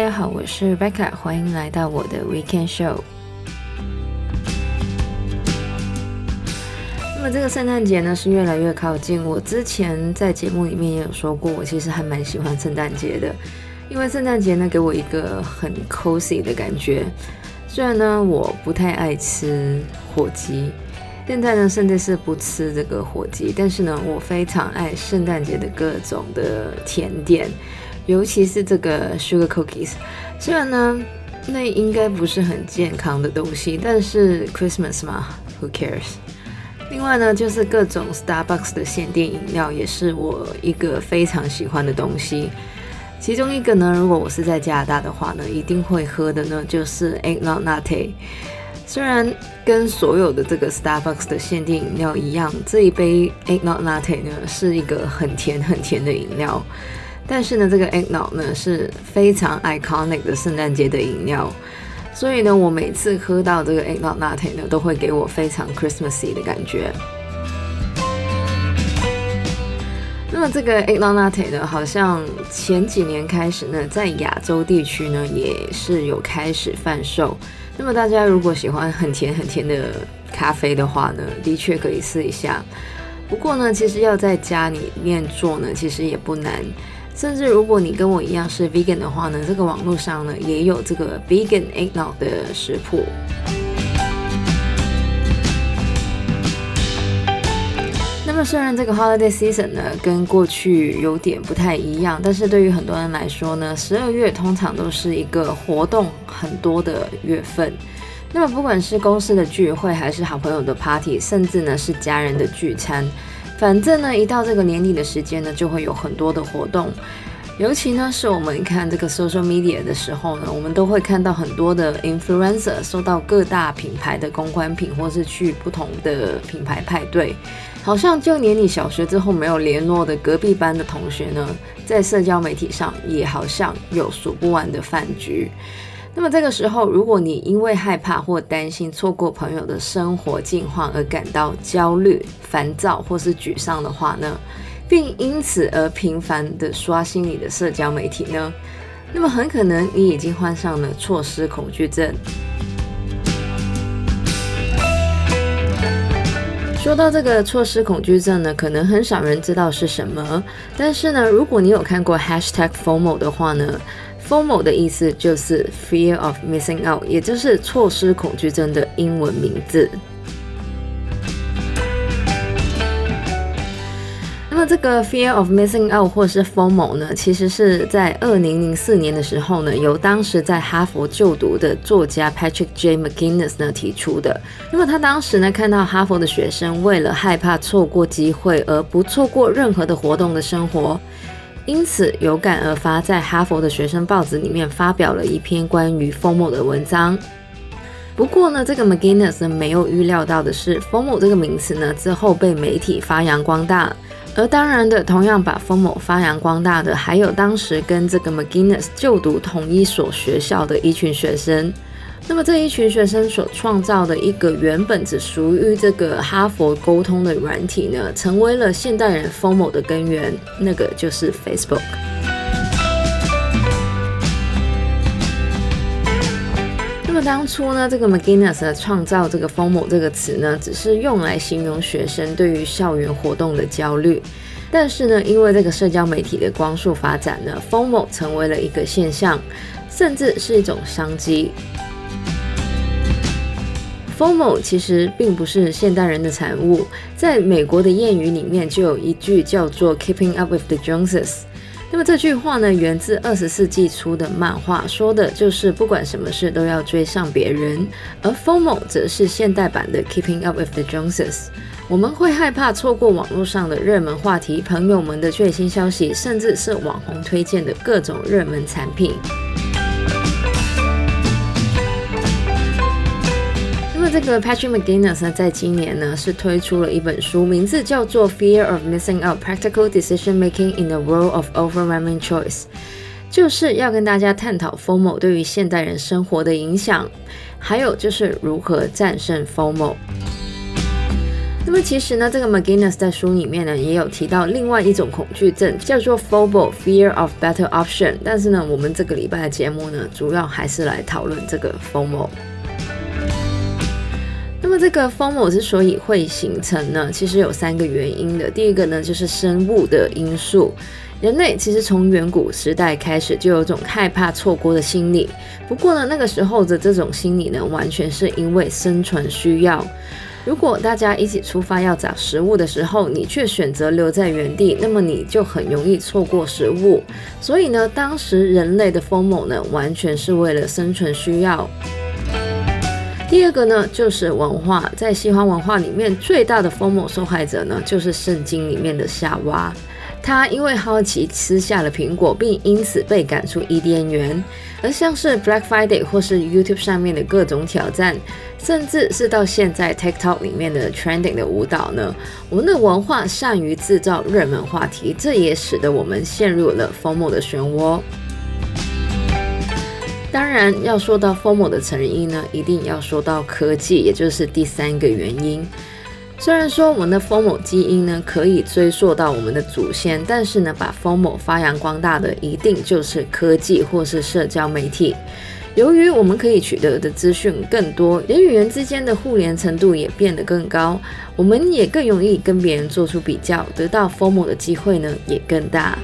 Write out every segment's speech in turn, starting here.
大家好，我是 Becca，欢迎来到我的 Weekend Show。那么这个圣诞节呢是越来越靠近，我之前在节目里面也有说过，我其实还蛮喜欢圣诞节的，因为圣诞节呢给我一个很 cozy 的感觉。虽然呢我不太爱吃火鸡。现在呢，甚至是不吃这个火鸡，但是呢，我非常爱圣诞节的各种的甜点，尤其是这个 sugar cookies。虽然呢，那应该不是很健康的东西，但是 Christmas 嘛，Who cares？另外呢，就是各种 Starbucks 的限定饮料，也是我一个非常喜欢的东西。其中一个呢，如果我是在加拿大的话呢，一定会喝的呢，就是 Eggnog Latte。虽然跟所有的这个 Starbucks 的限定饮料一样，这一杯 Eggnog Latte 呢是一个很甜很甜的饮料，但是呢，这个 Eggnog 呢是非常 iconic 的圣诞节的饮料，所以呢，我每次喝到这个 Eggnog Latte 呢，都会给我非常 Christmassy 的感觉。那么这个 Eggnog Latte 呢，好像前几年开始呢，在亚洲地区呢也是有开始贩售。那么大家如果喜欢很甜很甜的咖啡的话呢，的确可以试一下。不过呢，其实要在家里面做呢，其实也不难。甚至如果你跟我一样是 vegan 的话呢，这个网络上呢也有这个 vegan eggnog 的食谱。那么虽然这个 holiday season 呢跟过去有点不太一样，但是对于很多人来说呢，十二月通常都是一个活动很多的月份。那么不管是公司的聚会，还是好朋友的 party，甚至呢是家人的聚餐，反正呢一到这个年底的时间呢，就会有很多的活动。尤其呢是我们看这个 social media 的时候呢，我们都会看到很多的 influencer 收到各大品牌的公关品，或是去不同的品牌派对。好像就年你小学之后没有联络的隔壁班的同学呢，在社交媒体上也好像有数不完的饭局。那么这个时候，如果你因为害怕或担心错过朋友的生活近况而感到焦虑、烦躁或是沮丧的话呢，并因此而频繁的刷新你的社交媒体呢，那么很可能你已经患上了错失恐惧症。说到这个错失恐惧症呢，可能很少人知道是什么。但是呢，如果你有看过 Hashtag FOMO 的话呢，FOMO 的意思就是 Fear of Missing Out，也就是错失恐惧症的英文名字。那这个 fear of missing out 或是 FOMO 呢，其实是在二零零四年的时候呢，由当时在哈佛就读的作家 Patrick J. McGinnis 呢提出的。那么他当时呢看到哈佛的学生为了害怕错过机会而不错过任何的活动的生活，因此有感而发，在哈佛的学生报纸里面发表了一篇关于 FOMO 的文章。不过呢，这个 McGinnis 没有预料到的是，FOMO 这个名词呢之后被媒体发扬光大。而当然的，同样把 FOMO 发扬光大的，还有当时跟这个 McGinnis 就读同一所学校的一群学生。那么这一群学生所创造的一个原本只属于这个哈佛沟通的软体呢，成为了现代人 FOMO 的根源，那个就是 Facebook。当初呢，这个 McGinnis 创造这个 FOMO 这个词呢，只是用来形容学生对于校园活动的焦虑。但是呢，因为这个社交媒体的光速发展呢，FOMO 成为了一个现象，甚至是一种商机。FOMO 其实并不是现代人的产物，在美国的谚语里面就有一句叫做 “Keeping up with the Joneses”。那么这句话呢，源自二十世纪初的漫画，说的就是不管什么事都要追上别人。而 FOMO 则是现代版的 Keeping Up with the Joneses。我们会害怕错过网络上的热门话题、朋友们的最新消息，甚至是网红推荐的各种热门产品。这个 Patrick McGinnis 呢，在今年呢是推出了一本书，名字叫做《Fear of Missing Out: Practical Decision Making in the World of Overwhelming Choice》，就是要跟大家探讨 FOMO 对于现代人生活的影响，还有就是如何战胜 FOMO。那么其实呢，这个 McGinnis 在书里面呢也有提到另外一种恐惧症，叫做 FOMO（Fear of Better Option）。但是呢，我们这个礼拜的节目呢，主要还是来讨论这个 FOMO。这个 FOMO 之所以会形成呢，其实有三个原因的。第一个呢，就是生物的因素。人类其实从远古时代开始就有种害怕错过的心理。不过呢，那个时候的这种心理呢，完全是因为生存需要。如果大家一起出发要找食物的时候，你却选择留在原地，那么你就很容易错过食物。所以呢，当时人类的 FOMO 呢，完全是为了生存需要。第二个呢，就是文化，在西方文化里面，最大的 FOMO 受害者呢，就是圣经里面的夏娃。他因为好奇吃下了苹果，并因此被赶出伊甸园。而像是 Black Friday 或是 YouTube 上面的各种挑战，甚至是到现在 TikTok 里面的 Trending 的舞蹈呢，我们的文化善于制造热门话题，这也使得我们陷入了 FOMO 的漩涡。当然，要说到 FOMO 的成因呢，一定要说到科技，也就是第三个原因。虽然说我们的 FOMO 基因呢可以追溯到我们的祖先，但是呢，把 FOMO 发扬光大的一定就是科技或是社交媒体。由于我们可以取得的资讯更多，人与人之间的互联程度也变得更高，我们也更容易跟别人做出比较，得到 FOMO 的机会呢也更大。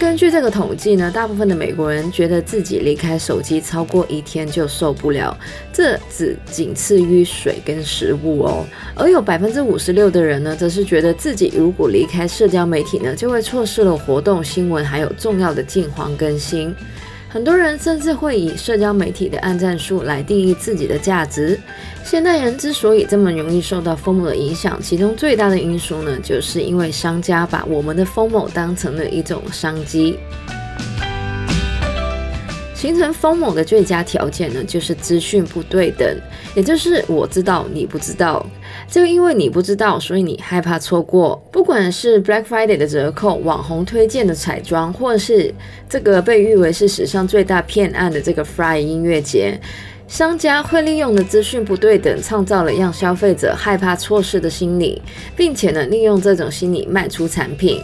根据这个统计呢，大部分的美国人觉得自己离开手机超过一天就受不了，这只仅次于水跟食物哦。而有百分之五十六的人呢，则是觉得自己如果离开社交媒体呢，就会错失了活动、新闻还有重要的进黄更新。很多人甚至会以社交媒体的按赞数来定义自己的价值。现代人之所以这么容易受到 FOMO 的影响，其中最大的因素呢，就是因为商家把我们的 FOMO 当成了一种商机。形成 FOMO 的最佳条件呢，就是资讯不对等，也就是我知道你不知道。就因为你不知道，所以你害怕错过。不管是 Black Friday 的折扣、网红推荐的彩妆，或是这个被誉为是史上最大骗案的这个 Fry 音乐节，商家会利用的资讯不对等，创造了让消费者害怕错失的心理，并且呢，利用这种心理卖出产品。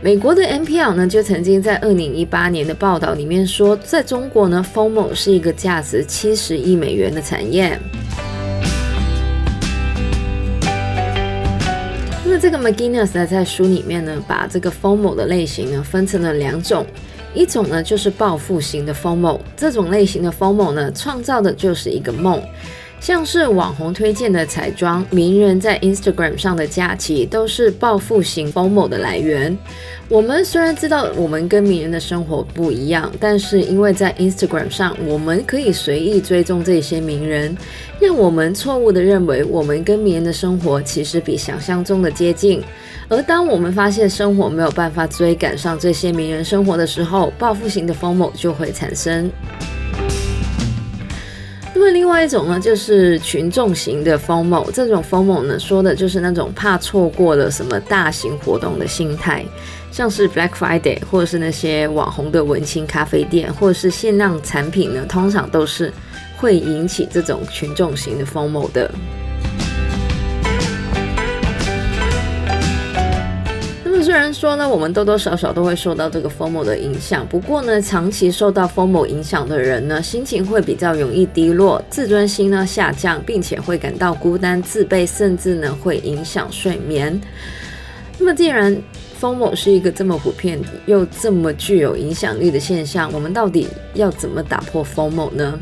美国的 NPR 呢，就曾经在二零一八年的报道里面说，在中国呢，FOMO 是一个价值七十亿美元的产业。这个 McGinnis 呢，在书里面呢，把这个 FOMO 的类型呢，分成了两种，一种呢就是报复型的 FOMO，这种类型的 FOMO 呢，创造的就是一个梦。像是网红推荐的彩妆，名人在 Instagram 上的假期，都是报复型 FOMO 的来源。我们虽然知道我们跟名人的生活不一样，但是因为在 Instagram 上，我们可以随意追踪这些名人，让我们错误的认为我们跟名人的生活其实比想象中的接近。而当我们发现生活没有办法追赶上这些名人生活的时候，报复型的 FOMO 就会产生。那么另外一种呢，就是群众型的 FOMO。这种 FOMO 呢，说的就是那种怕错过了什么大型活动的心态，像是 Black Friday，或者是那些网红的文青咖啡店，或者是限量产品呢，通常都是会引起这种群众型的 FOMO 的。虽然说呢，我们多多少少都会受到这个 FOMO 的影响，不过呢，长期受到 FOMO 影响的人呢，心情会比较容易低落，自尊心呢下降，并且会感到孤单、自卑，甚至呢会影响睡眠。那么，既然 FOMO 是一个这么普遍又这么具有影响力的现象，我们到底要怎么打破 FOMO 呢？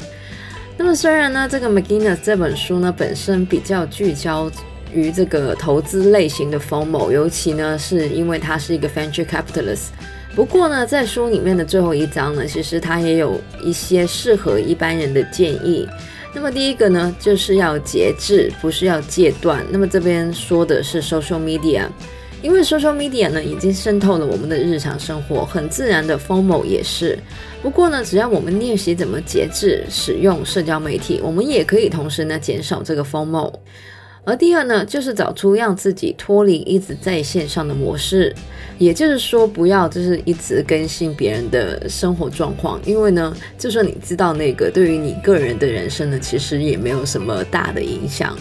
那么，虽然呢，这个 McGinnis 这本书呢本身比较聚焦。于这个投资类型的 FOMO，尤其呢是因为他是一个 venture capitalist。不过呢，在书里面的最后一章呢，其实他也有一些适合一般人的建议。那么第一个呢，就是要节制，不是要戒断。那么这边说的是 social media，因为 social media 呢已经渗透了我们的日常生活，很自然的 FOMO 也是。不过呢，只要我们练习怎么节制使用社交媒体，我们也可以同时呢减少这个 FOMO。而第二呢，就是找出让自己脱离一直在线上的模式，也就是说，不要就是一直更新别人的生活状况，因为呢，就算你知道那个，对于你个人的人生呢，其实也没有什么大的影响。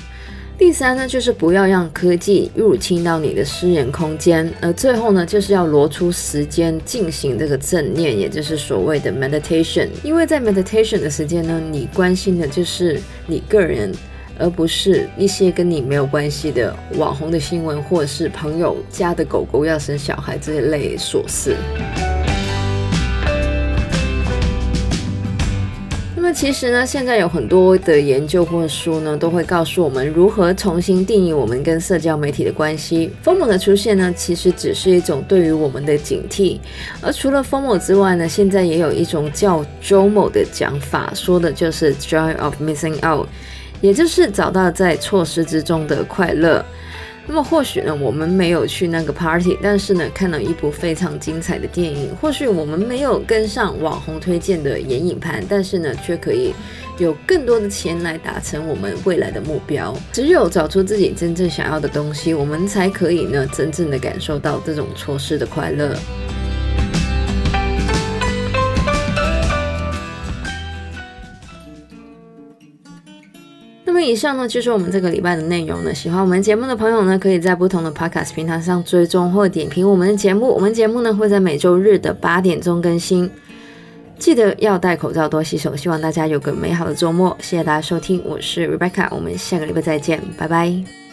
第三呢，就是不要让科技入侵到你的私人空间。而最后呢，就是要挪出时间进行这个正念，也就是所谓的 meditation。因为在 meditation 的时间呢，你关心的就是你个人，而不是一些跟你没有关系的网红的新闻，或者是朋友家的狗狗要生小孩这一类琐事。那么其实呢，现在有很多的研究或书呢，都会告诉我们如何重新定义我们跟社交媒体的关系。FOMO 的出现呢，其实只是一种对于我们的警惕。而除了 Fo 某之外呢，现在也有一种叫 JOMO 的讲法，说的就是 Joy of Missing Out，也就是找到在错失之中的快乐。那么或许呢，我们没有去那个 party，但是呢，看了一部非常精彩的电影。或许我们没有跟上网红推荐的眼影盘，但是呢，却可以有更多的钱来达成我们未来的目标。只有找出自己真正想要的东西，我们才可以呢，真正的感受到这种错失的快乐。么以上呢，就是我们这个礼拜的内容了。喜欢我们节目的朋友呢，可以在不同的 Podcast 平台上追踪或点评我们的节目。我们节目呢会在每周日的八点钟更新。记得要戴口罩，多洗手。希望大家有个美好的周末。谢谢大家收听，我是 Rebecca，我们下个礼拜再见，拜拜。